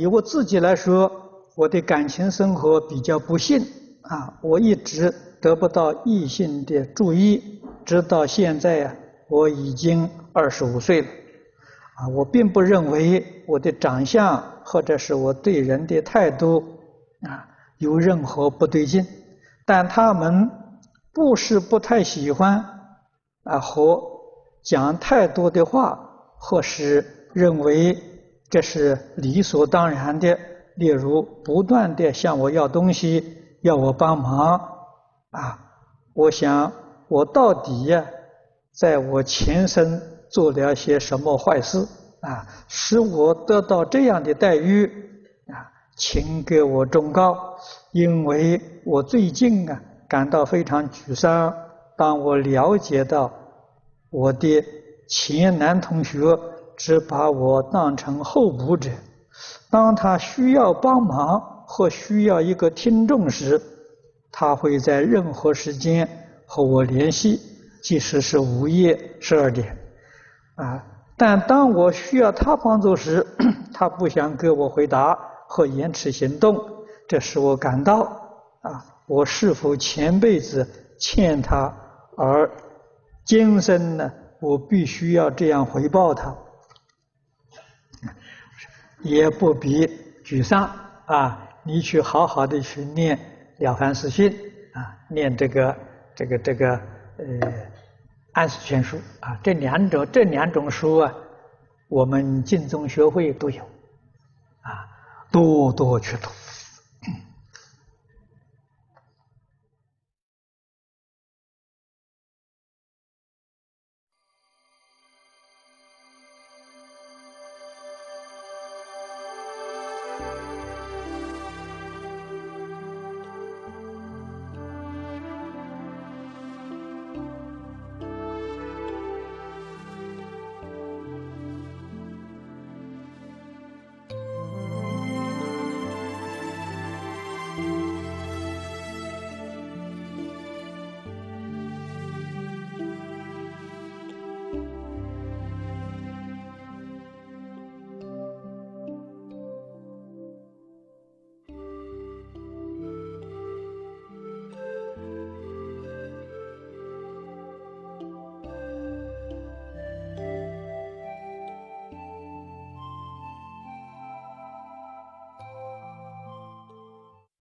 以我自己来说，我的感情生活比较不幸啊，我一直得不到异性的注意，直到现在啊，我已经二十五岁了，啊，我并不认为我的长相或者是我对人的态度啊有任何不对劲，但他们不是不太喜欢啊和讲太多的话，或是认为。这是理所当然的。例如，不断地向我要东西，要我帮忙，啊，我想我到底呀，在我前生做了些什么坏事啊，使我得到这样的待遇啊？请给我忠告，因为我最近啊感到非常沮丧。当我了解到我的前男同学。只把我当成候补者，当他需要帮忙或需要一个听众时，他会在任何时间和我联系，即使是午夜十二点，啊！但当我需要他帮助时，他不想给我回答或延迟行动，这使我感到啊，我是否前辈子欠他，而今生呢，我必须要这样回报他。也不必沮丧啊！你去好好的去念《了凡四训》啊，念这个这个这个呃《安史全书》啊，这两种这两种书啊，我们净宗学会都有啊，多多去读。